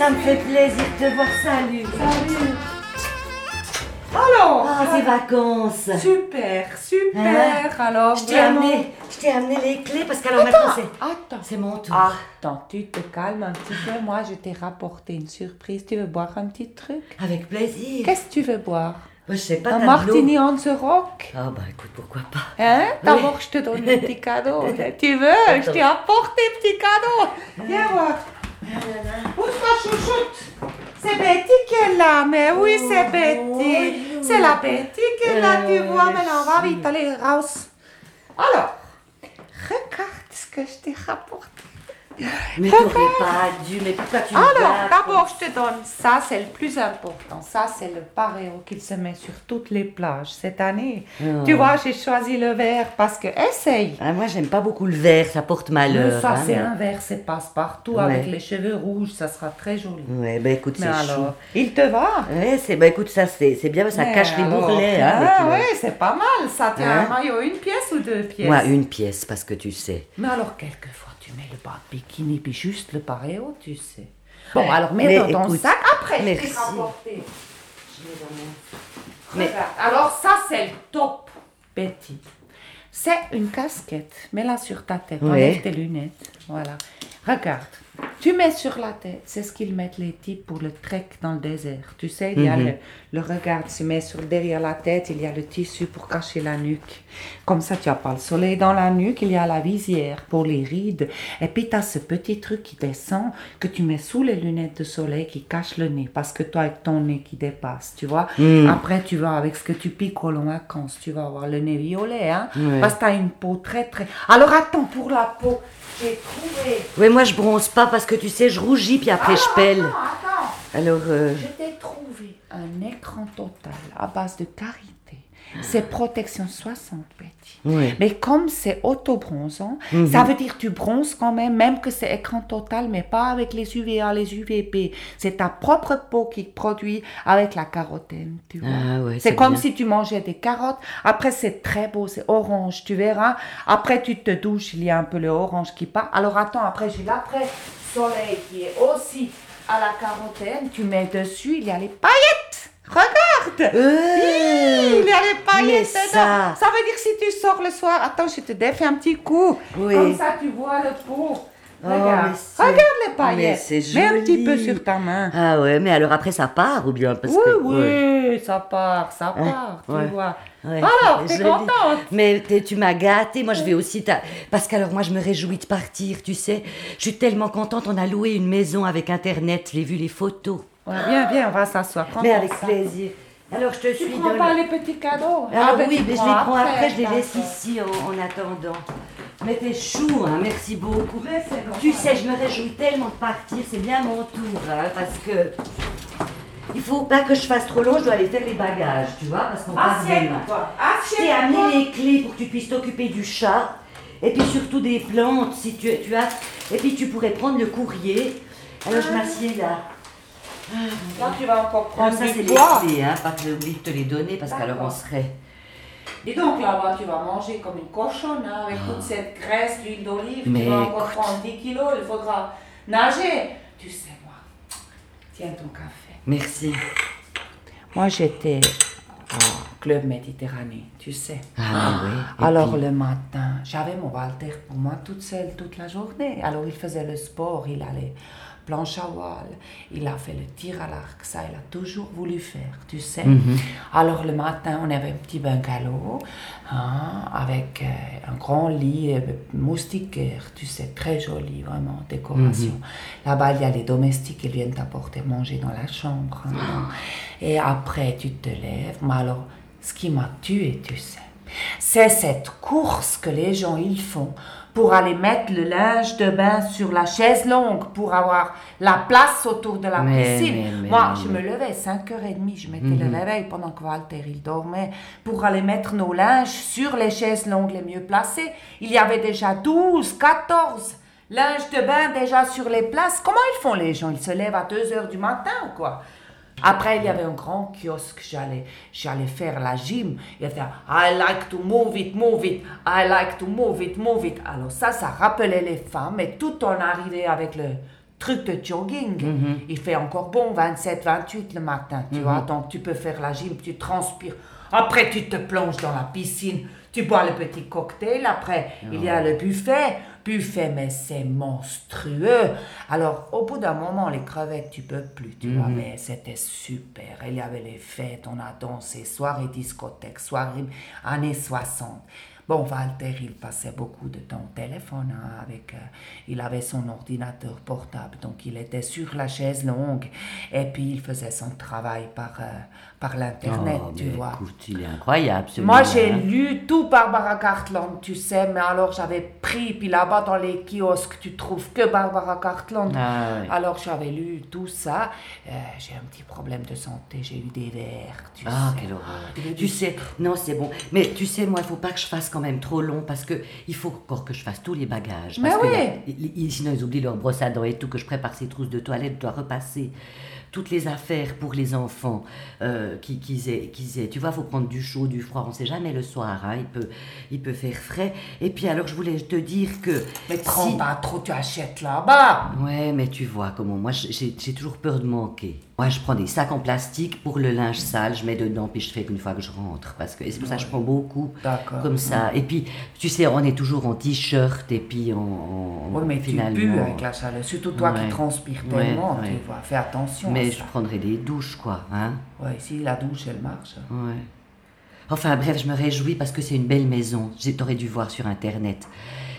Ça me fait plaisir de te voir. Salut. Salut Alors Ah, ces vacances. Super, super Alors, Je t'ai vraiment- amené, je t'ai amené les clés parce qu'alors maintenant c'est, Attends. c'est mon tour. Attends, tu te calmes un petit peu. Moi, je t'ai rapporté une surprise. Tu veux boire un petit truc? Avec plaisir. Qu'est-ce que tu veux boire? Moi, je sais pas. Un t'as de martini on the rock? Ah bah écoute, pourquoi pas. Hein? D'abord, je te donne un petit cadeau. tu veux? Je t'ai apporté un petit cadeau. Viens voir. Pousse-toi, chouchoute. C'est Betty qui est là, mais oui, c'est Betty. C'est la Betty qui est là, tu vois. Maintenant, on va vite aller raus. Alors, regarde ce que je t'ai rapporté. Mais t'aurais pas dû, mais pourquoi tu Alors, d'abord, je te donne ça, c'est le plus important. Ça, c'est le paréo qu'il se met sur toutes les plages cette année. Oh. Tu vois, j'ai choisi le vert parce que, essaye. Ah, Moi, j'aime pas beaucoup le vert, ça porte malheur. ça, hein, c'est mais- un vert, c'est passe-partout Ouais. avec les cheveux rouges, ça sera très joli. Ouais, bah écoute, c'est chou. alors, il te va? Ouais, c'est, bah écoute, ça, c'est, c'est bien, ça Mais cache les alors, bourrelets, hein. Ah, ouais, c'est pas mal. Ça tient Hein un maillot, une pièce ou deux pièces? Moi, une pièce, parce que tu sais. Mais alors, quelquefois, tu mets le bas de bikini, puis juste le paréo, tu sais. Bon, alors, mets Mais dans ton écoute, sac. Après, je merci. rapporté. Mais- Regarde, Alors, ça, c'est le top, Betty. C'est une casquette. Mets-la sur ta tête. Ouais. Enlève tes lunettes. Voilà. Regarde. Tu mets sur la tête. C'est ce qu'ils mettent les types pour le trek dans le désert. Tu sais, il y a Mhm. le, le regard. Tu mets sur derrière la tête. Il y a le tissu pour cacher la nuque. Comme ça, tu n'as pas le soleil dans la nuque. Il y a la visière pour les rides. Et puis, tu as ce petit truc qui descend que tu mets sous les lunettes de soleil qui cache le nez. Parce que toi, avec ton nez qui dépasse, tu vois. Mm. Après, tu vas avec ce que tu piques au long vacances, tu vas avoir le nez violet, hein. Ouais. Parce que tu as une peau très, très. Alors, attends, pour la peau, j'ai trouvé. Ouais, moi, je bronze pas parce que tu sais, je rougis, puis après, je pèle. Attends, attends. Alors, euh, Je t'ai trouvé un écran total à base de carité. C'est protection 60, Betty. Mais comme c'est auto-bronzant, Mhm. ça veut dire que tu bronzes quand même, même que c'est écran total, mais pas avec les UVA, les UVB. C'est ta propre peau qui produit avec la carotène, tu vois. Ah ouais, c'est comme bien. si tu mangeais des carottes. Après, c'est très beau, c'est orange, tu verras. Après, tu te douches, il y a un peu le orange qui part. Alors, attends, après, j'ai l'après-soleil qui est aussi à la carotène. Tu mets dessus, il y a les paillettes. Regarde Euh, il y a les paillettes ça- Ça veut dire que si tu sors le soir, attends, je te défais un petit coup. Oui. Comme ça, tu vois le pot. Oh, Regarde, mais regarde les mais paillettes. c'est Mets un petit peu sur ta main. Ah ouais, mais alors après, ça part ou bien parce oui, que... oui, ouais. ça part, ça part, tu ouais. vois. Ouais, Alors, t'es contente Mais tu m'as gâtée, moi je vais aussi... ta- Parce qu'alors moi je me réjouis de partir, tu sais. Je suis tellement contente, on a loué une maison avec Internet, j'ai vu les photos. Ouais, Viens, viens, on va s'asseoir. Prends Mais avec plaisir. Alors je te Tu suis prends dans pas le- les petits cadeaux Ah, ben, oui, tu mais je les prends prends après, je les laisse ici en, en attendant. Mais t'es chou, hein, merci beaucoup. Mais. Tu sais, je me réjouis tellement de partir, c'est bien mon tour, hein, parce que... Il faut pas que je fasse trop long, je dois aller faire les bagages, tu vois, parce qu'on part demain. Je t'ai amené les clés pour que tu puisses t'occuper du chat. Et puis surtout des plantes, si tu, tu as. Et puis tu pourrais prendre le courrier. Alors je m'assieds là. Là, tu vas encore Comme prendre ça, c'est les clés, hein, pas que j'ai oublié de te les donner parce qu'alors on serait. Et donc là-bas, tu vas manger comme une cochonne hein, avec toute cette graisse, l'huile d'olive. Tu vas encore prendre 10 kilos, il faudra nager. Tu sais, moi, tiens ton café. Merci. Moi, j'étais au Club Méditerranée, tu sais. Ah, oui. Et Alors puis- le matin, j'avais mon Walter pour moi toute seule toute la journée. Alors il faisait le sport, il allait planche à voile, il a fait le tir à l'arc, ça il a toujours voulu faire, tu sais. Mhm. Alors le matin, on avait un petit bungalow hein, avec euh, un grand lit euh, moustiquaire, tu sais, très joli, vraiment, décoration. Mhm. Là-bas, il y a les domestiques qui viennent t'apporter manger dans la chambre. hein. Et après, tu te lèves. Mais alors, ce qui m'a tué, tu sais, c'est cette course que les gens ils font pour aller mettre le linge de bain sur la chaise longue pour avoir la place autour de la Mais, piscine. mais, mais, Moi, je me levais 5h30, je mettais le réveil pendant que Walter il dormait pour aller mettre nos linges sur les chaises longues les mieux placées. Il y avait déjà 12, 14 linges de bain déjà sur les places. Comment ils font les gens? Ils se lèvent à 2h du matin ou quoi? Après, il y avait un grand kiosque, j'allais, j'allais faire la gym. Il était I like to move it, move it, I like to move it, move it. Alors ça, ça rappelait les femmes et tout en arrivait avec le truc de jogging. Il fait encore bon, 27, 28 le matin, tu vois. Donc tu peux faire la gym, tu transpires. Après, tu te plonges dans la piscine, tu bois le petit cocktail. Après, il y a le buffet. Buffet, mais c'est monstrueux. Alors, au bout d'un moment, les crevettes, tu peux plus, tu vois. Mais c'était super. Il y avait les fêtes, on a dansé, soirée discothèque, soirée années 60. Bon, Walter, il passait beaucoup de temps au téléphone hein, avec. euh, il avait son ordinateur portable, donc il était sur la chaise longue et puis il faisait son travail par, euh, par l'internet, Oh, tu vois. Écoute, il est incroyable, Moi, j'ai hein. lu tout Barbara Cartland, tu sais, mais alors j'avais pris, puis là-bas dans les kiosques, tu trouves que Barbara Cartland. Ah. Alors j'avais lu tout ça. Euh, j'ai un petit problème de santé, j'ai eu des vers, tu Ah, sais. quelle horreur. Tu sais, non, c'est bon. Mais tu sais, moi, il faut pas que je fasse quand même trop long parce que il faut encore que je fasse tous les bagages. Mais parce que oui. sinon, ils oublient leur brosse à dents et tout, que je prépare ces trousses de toilette, je dois repasser toutes les affaires pour les enfants euh, qui, qu'ils aient, qu'ils aient. Tu vois, faut prendre du chaud, du froid. On sait jamais le soir, hein, il, peut, il peut faire frais. Et puis, alors, je voulais te dire que. Mais si- prends pas trop, tu achètes là-bas. Ouais, mais tu vois comment moi j'ai toujours peur de manquer. Moi, je prends des sacs en plastique pour le linge sale, je mets dedans puis je fais qu'une fois que je rentre parce que c'est pour ça que je prends beaucoup comme ça. Et puis, tu sais, on est toujours en t-shirt et puis en, Oui, mais finalement. tu pues avec la chaleur, surtout toi Ouais. qui transpires tellement, ouais. tu vois. Fais attention Mais à je ça. prendrai des douches quoi, hein. Ouais, si la douche, elle marche. Ouais. Enfin bref, je me réjouis parce que c'est une belle maison. T'aurais dû voir sur internet.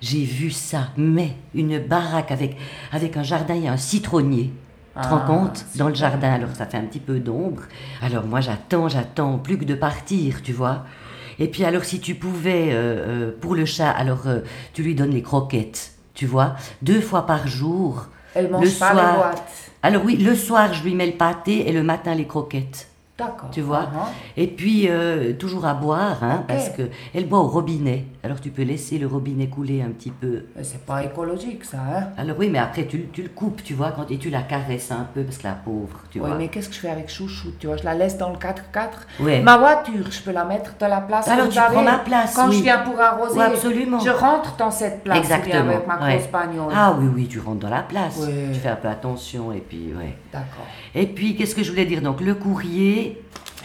J'ai vu ça, mais une baraque avec, avec un jardin et un citronnier. Tu te rends Ah, compte? Dans le jardin, alors ça fait un petit peu d'ombre. Alors moi j'attends, j'attends, plus que de partir, tu vois. Et puis alors si tu pouvais, euh, euh, pour le chat, alors euh, tu lui donnes les croquettes, tu vois, deux fois par jour. Elle mange le pas soir. les boîtes. Alors oui, le soir je lui mets le pâté et le matin les croquettes. D'accord. Tu vois Ah, Et puis, euh, toujours à boire, hein, Ok. parce que elle boit au robinet. Alors, tu peux laisser le robinet couler un petit peu. Mais C'est pas écologique, ça, hein Alors, oui, mais après, tu, tu le coupes, tu vois, quand, et tu la caresses un peu, parce que la pauvre, tu Oui, vois. mais qu'est-ce que je fais avec Chouchou Tu vois, je la laisse dans le 4x4. Ouais. Ma voiture, je peux la mettre de la place. Alors, tu prends ma place, Quand oui. je viens pour arroser, absolument. je rentre dans cette place Exactement. avec ma ouais. grosse bagnole. Ah oui, oui, tu rentres dans la place. Tu fais un peu attention, et puis, ouais. D'accord. Et puis, qu'est-ce que je voulais dire? Donc, le courrier,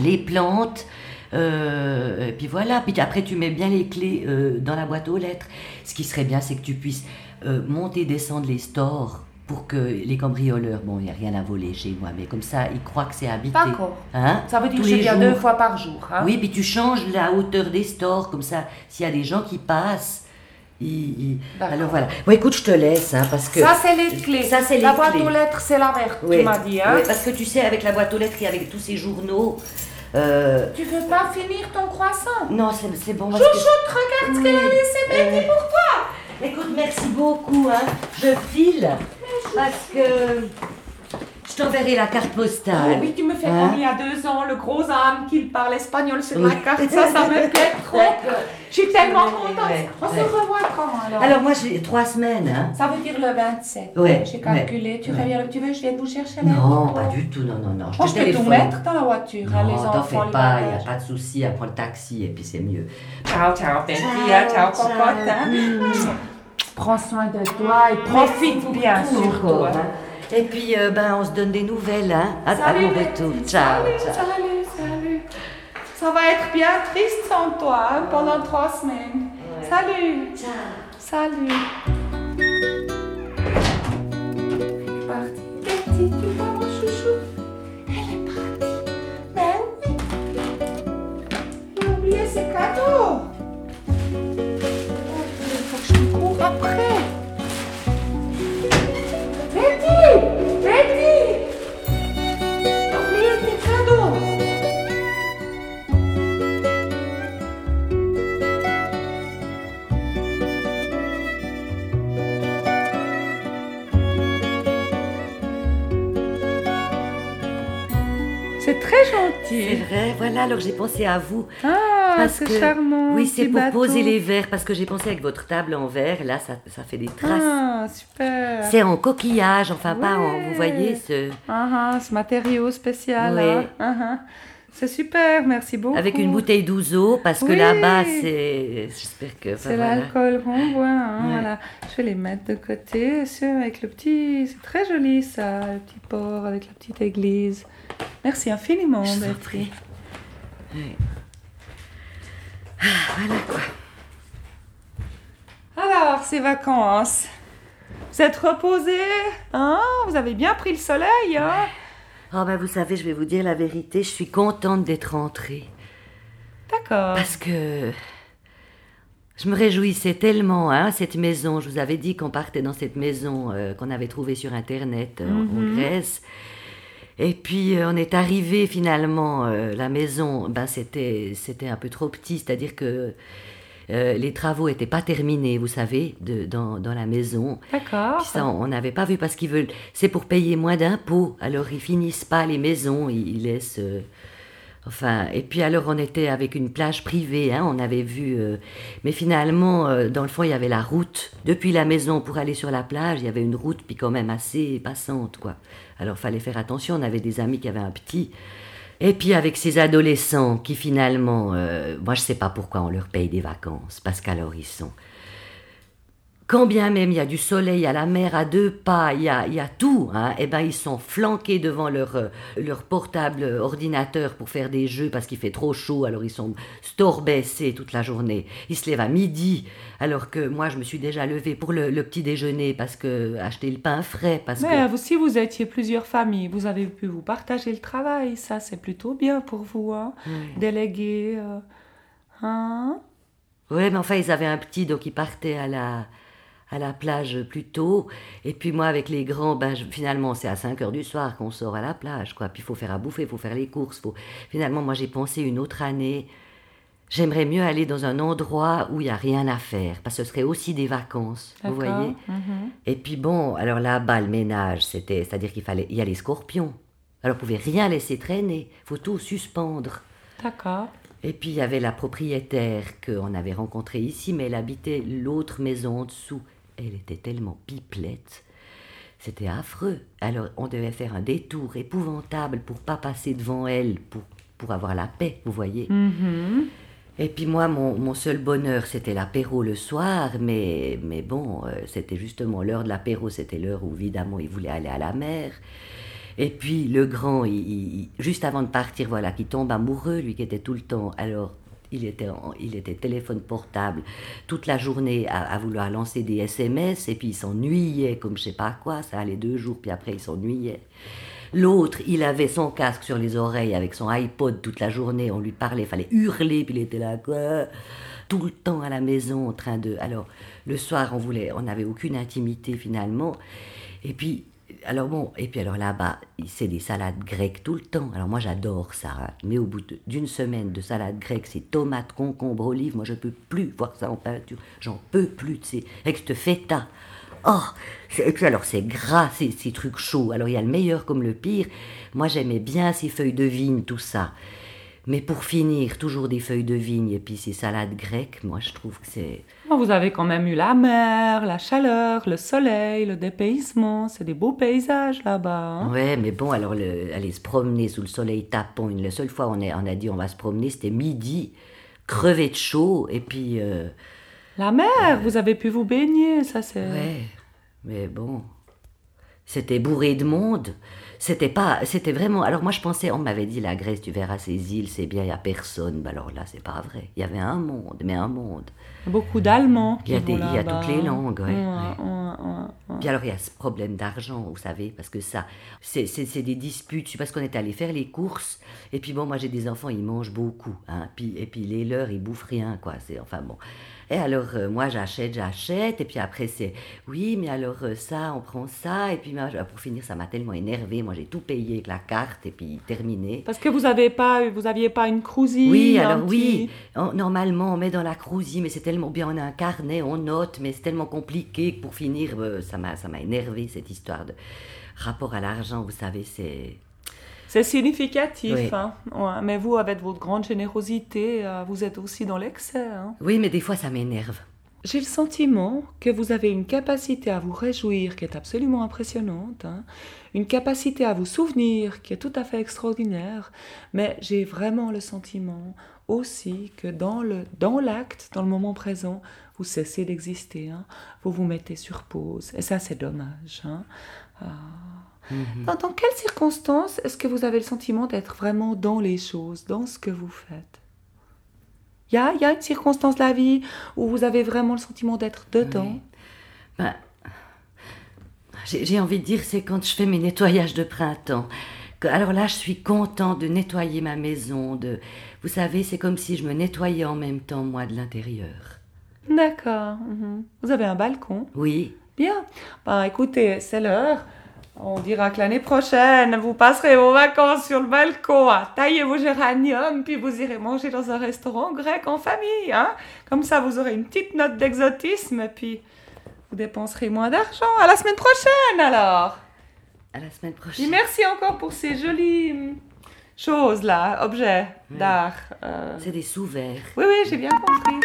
les plantes, euh, et puis voilà. Puis après, tu mets bien les clés euh, dans la boîte aux lettres. Ce qui serait bien, c'est que tu puisses euh, monter, descendre les stores pour que les cambrioleurs, bon, il n'y a rien à voler chez moi, mais comme ça, ils croient que c'est habité. D'accord. Hein? Ça veut dire Tous que je les viens deux fois par jour. Hein Oui, puis tu changes la hauteur des stores, comme ça, s'il y a des gens qui passent. Alors voilà. Bon, écoute, je te laisse, hein, parce que. Ça, c'est les clés. Ça, c'est les La boîte clés. aux lettres, c'est la Oui, tu m'as dit. Hein oui, parce que tu sais, avec la boîte aux lettres et avec tous ces journaux. euh, Tu veux pas finir ton croissant? Non, c'est c'est bon. que- Chouchoute, regarde ce qu'elle a laissé Betty pour toi. Écoute, merci beaucoup. Hein. Je file parce que je t'enverrai la carte postale. Oh oui, tu me fais Hein comme il y a deux ans, le gros âme qui parle espagnol sur la Oui. carte. Ça, ça me plaît trop. Je suis tellement contente. ouais, On se revoit quand alors Alors moi, j'ai trois semaines. Hein. Ça veut dire le 27. Ouais, J'ai calculé. Tu, ouais. reviens, tu veux je vienne vous chercher là Non, pas du tout. Non, non, non. Je Moi, te je peux tout mettre dans la voiture, hein, Non, t'en fais pas, il n'y a pas de souci, elle prend le taxi et puis c'est mieux. Ciao, ciao, Betty, hein, ciao, cocotte. hein. Prends soin de toi et profite bien surtout. Et puis, euh, ben, on se donne des nouvelles, hein, à, à Salut, mon Betty. retour. Ciao, salut, ciao. salut, salut. Ça va être bien triste sans toi hein, pendant trois semaines. Salut. Salut. Voilà, alors j'ai pensé à vous. Ah, parce que charmant. oui, c'est pour bateau. poser les verres parce que j'ai pensé avec votre table en verre, là, ça, ça fait des traces. Ah, super. C'est en coquillage, enfin pas en, vous voyez, ce, Ah, ah, ce matériau spécial. Ouais. hein. Ah. C'est super, merci beaucoup. avec une bouteille d'ouzo parce que Oui. là-bas c'est, j'espère que, C'est l'alcool qu'on boit. hein, Ouais. voilà. Je vais les mettre de côté. c'est avec le petit. C'est très joli ça, le petit port avec la petite église. Merci infiniment, Je vous en Betty. prie. Ouais. Ah, voilà quoi. Alors, ces vacances. Vous êtes reposé Hein? Vous avez bien pris le soleil hein? Oh ben vous savez, je vais vous dire la vérité, je suis contente d'être rentrée D'accord. parce que je me réjouissais tellement, hein, cette maison. Je vous avais dit qu'on partait dans cette maison euh, qu'on avait trouvée sur internet euh, en- en Mhm. Grèce. Et puis euh, on est arrivé finalement, euh, la maison, ben c'était c'était un peu trop petit, c'est-à-dire que euh, les travaux n'étaient pas terminés, vous savez, de, dans, dans la maison. D'accord. Ça, on n'avait pas vu parce qu'ils veulent. C'est pour payer moins d'impôts. Alors ils finissent pas les maisons, ils, ils laissent. euh, Enfin, et puis alors on était avec une plage privée, hein, on avait vu. euh, mais finalement, euh, dans le fond, il y avait la route. Depuis la maison pour aller sur la plage, il y avait une route, puis quand même assez passante, quoi. Alors fallait faire attention, on avait des amis qui avaient un petit. Et puis avec ces adolescents qui finalement, euh, moi je sais pas pourquoi on leur paye des vacances, parce qu'alors ils sont. Quand bien même il y a du soleil à la mer à deux pas, il y a, il y a tout, hein, et ben ils sont flanqués devant leur, euh, leur portable ordinateur pour faire des jeux parce qu'il fait trop chaud, alors ils sont store baissés toute la journée. Ils se lèvent à midi, alors que moi je me suis déjà levée pour le, le petit déjeuner parce que acheter le pain frais, parce Mais que. si vous étiez plusieurs familles, vous avez pu vous partager le travail. Ça, c'est plutôt bien pour vous. Hein Déléguer. euh, Hein Ouais, mais enfin, ils avaient un petit, donc ils partaient à la, à la plage plus tôt. Et puis moi, avec les grands, ben, je- finalement, c'est à 5 heures du soir qu'on sort à la plage, quoi. Puis il faut faire à bouffer, il faut faire les courses. Faut... Finalement, moi, j'ai pensé une autre année. J'aimerais mieux aller dans un endroit où il n'y a rien à faire, parce que ce serait aussi des vacances, vous voyez. Mhm. Et puis bon, alors là-bas, le ménage, c'était, c'est-à-dire qu'il fallait, il y a les scorpions. Alors, vous pouvez rien laisser traîner, faut tout suspendre. D'accord. Et puis il y avait la propriétaire qu'on avait rencontrée ici, mais elle habitait l'autre maison en dessous. Elle était tellement pipelette. C'était affreux. Alors on devait faire un détour épouvantable pour pas passer devant elle, pour, pour avoir la paix, vous voyez. Mhm. Et puis moi, mon, mon seul bonheur, c'était l'apéro le soir, mais, mais bon, euh, c'était justement l'heure de l'apéro, c'était l'heure où évidemment il voulait aller à la mer. Et puis le grand, il- juste avant de partir, voilà, qui tombe amoureux, lui qui était tout le temps. Alors, il était, il était téléphone portable toute la journée à, à vouloir lancer des SMS, et puis il s'ennuyait comme je sais pas quoi, ça allait deux jours, puis après il s'ennuyait. L'autre, il avait son casque sur les oreilles avec son iPod toute la journée, on lui parlait, il fallait hurler, puis il était là, quoi, tout le temps à la maison en train de... Alors, le soir, on voulait, on n'avait aucune intimité finalement. Et puis, alors bon, et puis alors là-bas, c'est des salades grecques tout le temps. Alors moi, j'adore ça, hein. mais au bout de- d'une semaine de salade grecque, c'est tomates, concombres, olives, moi, je peux plus voir ça en peinture. J'en peux plus, tu sais, avec cette feta. Oh, et puis alors c'est gras, ces, ces trucs chauds. Alors il y a le meilleur comme le pire. Moi j'aimais bien ces feuilles de vigne, tout ça. Mais pour finir, toujours des feuilles de vigne et puis ces salades grecques, moi je trouve que c'est... Vous avez quand même eu la mer, la chaleur, le soleil, le dépaysement. C'est des beaux paysages là-bas. hein. Ouais, mais bon, alors le- aller se promener sous le soleil tapant, une, la seule fois on, est, on a dit on va se promener, c'était midi, crevé de chaud, et puis... euh, La mer, vous avez pu vous baigner. Ça, c'est. Ouais, mais bon, c'était bourré de monde. C'était pas, c'était vraiment. Alors moi je pensais, on m'avait dit la Grèce, tu verras ces îles, c'est bien, il y a personne. Ben alors là c'est pas vrai. Il y avait un monde, mais un monde. Beaucoup d'Allemands. Il y a qui des- il y a toutes les langues, ouais. Puis alors il y a ce problème d'argent, vous savez, parce que ça, c'est des disputes. Je sais qu'on est allé faire les courses. Et puis bon, moi j'ai des enfants, ils mangent beaucoup. Hein, puis, et puis les leurs, ils bouffent rien, quoi. C'est enfin bon. Et alors euh, moi j'achète, j'achète. Et puis après c'est, oui, mais alors euh, ça, on prend ça. Et puis moi, pour finir, ça m'a tellement énervé. Moi j'ai tout payé avec la carte et puis terminé. Parce que vous avez pas, vous aviez pas une crousille. Oui, alors oui, on- normalement on met dans la crousie, mais c'est tellement bien, on a un carnet, on note, mais c'est tellement compliqué que pour finir, euh, ça m'a ça m'a énervé cette histoire de rapport à l'argent, vous savez, c'est... C'est significatif, hein. mais vous, avec votre grande générosité, euh, vous êtes aussi dans l'excès. Hein. Oui, mais des fois, ça m'énerve. J'ai le sentiment que vous avez une capacité à vous réjouir qui est absolument impressionnante, hein. une capacité à vous souvenir qui est tout à fait extraordinaire, mais j'ai vraiment le sentiment aussi que dans le dans l'acte, dans le moment présent, vous cessez d'exister, hein. vous vous mettez sur pause, et ça c'est dommage. Hein. Ah. Mhm. dans, dans, quelles circonstances est-ce que vous avez le sentiment d'être vraiment dans les choses, dans ce que vous faites? Il y a, y a, une circonstance de la vie où vous avez vraiment le sentiment d'être dedans? Ben, J'ai envie de dire, c'est quand je fais mes nettoyages de printemps. Alors là, je suis content de nettoyer ma maison. De, vous savez, c'est comme si je me nettoyais en même temps, moi, de l'intérieur. D'accord. Mhm. Vous avez un balcon? Oui. Bien. Ben, écoutez, c'est l'heure. On dira que l'année prochaine, vous passerez vos vacances sur le balcon à tailler vos géraniums, puis vous irez manger dans un restaurant grec en famille. Hein Comme ça, vous aurez une petite note d'exotisme, puis vous dépenserez moins d'argent. À la semaine prochaine, alors À la semaine prochaine. Et merci encore pour ces jolies choses, là, objets d'art. Euh. C'est des sous-verts. Oui, oui, j'ai bien compris.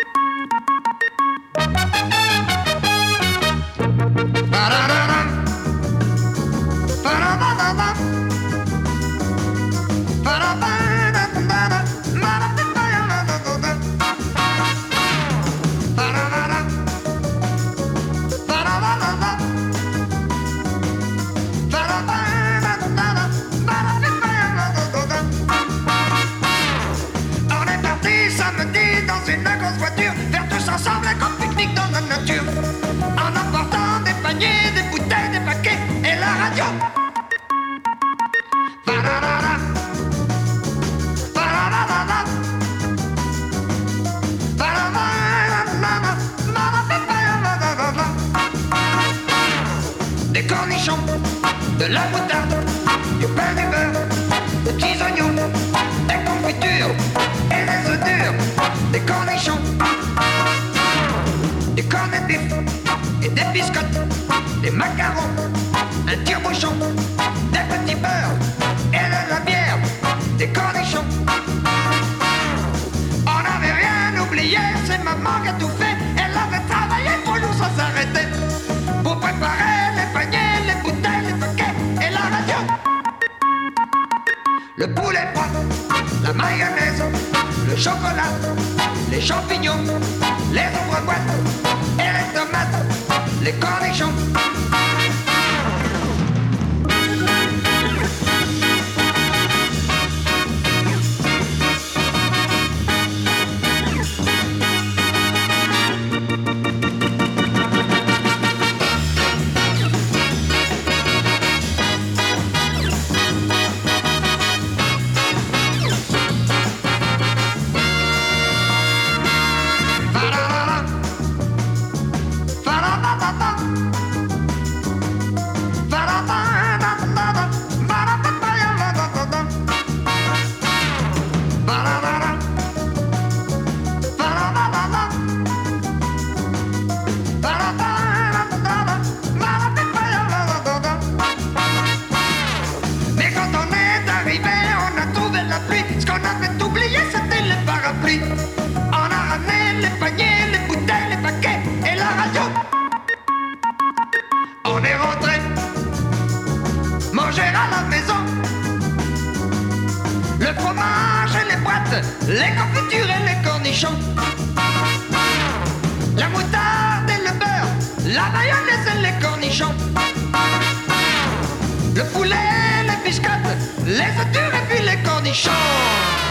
Cornichons, des cornets de bif et des biscottes, des macarons, un tire-bouchon, des petits beurres et de la bière, des cornichons. On n'avait rien oublié, c'est maman qui a tout fait, elle avait travaillé pour nous sans s'arrêter, pour préparer les paniers, les bouteilles, les paquets et la radio. Le poulet froid, la mayonnaise, le chocolat, les champignons, les ouvre-boîtes et les tomates, les cornichons. Les confitures et les cornichons. La moutarde et le beurre, la mayonnaise et les cornichons. Le poulet, les biscottes, les œufs durs et puis les cornichons.